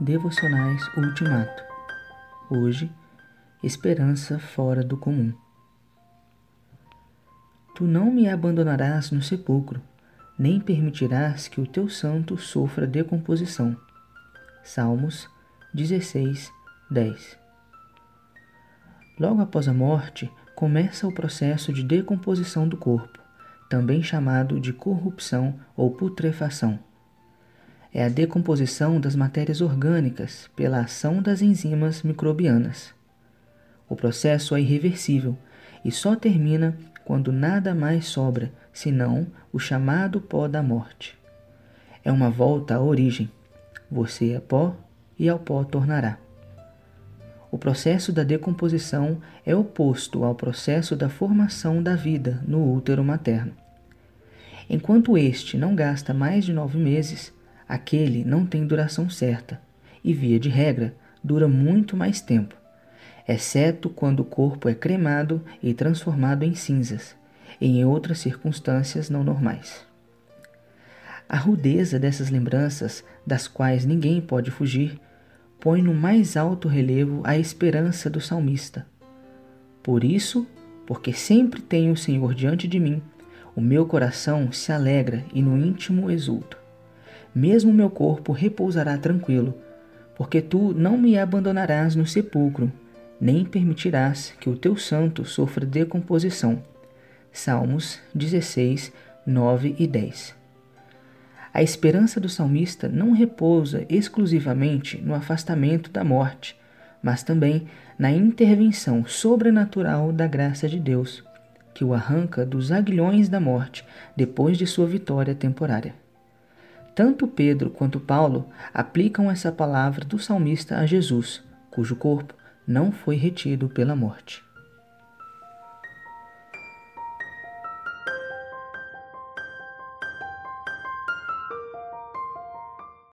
Devocionais Ultimato. Hoje, esperança fora do comum. Tu não me abandonarás no sepulcro, nem permitirás que o teu santo sofra decomposição. Salmos 16, 10. Logo após a morte, começa o processo de decomposição do corpo, também chamado de corrupção ou putrefação é a decomposição das matérias orgânicas pela ação das enzimas microbianas. O processo é irreversível e só termina quando nada mais sobra senão o chamado pó da morte. É uma volta à origem. Você é pó e ao pó tornará. O processo da decomposição é oposto ao processo da formação da vida no útero materno. Enquanto este não gasta mais de nove meses, aquele não tem duração certa e, via de regra, dura muito mais tempo, exceto quando o corpo é cremado e transformado em cinzas, em outras circunstâncias não normais. A rudeza dessas lembranças, das quais ninguém pode fugir, põe no mais alto relevo a esperança do salmista. Por isso, porque sempre tenho o Senhor diante de mim, o meu coração se alegra e no íntimo exulto mesmo meu corpo repousará tranquilo, porque tu não me abandonarás no sepulcro, nem permitirás que o teu santo sofra decomposição. Salmos 16, 9 e 10. A esperança do salmista não repousa exclusivamente no afastamento da morte, mas também na intervenção sobrenatural da graça de Deus, que o arranca dos aguilhões da morte depois de sua vitória temporária. Tanto Pedro quanto Paulo aplicam essa palavra do salmista a Jesus, cujo corpo não foi retido pela morte.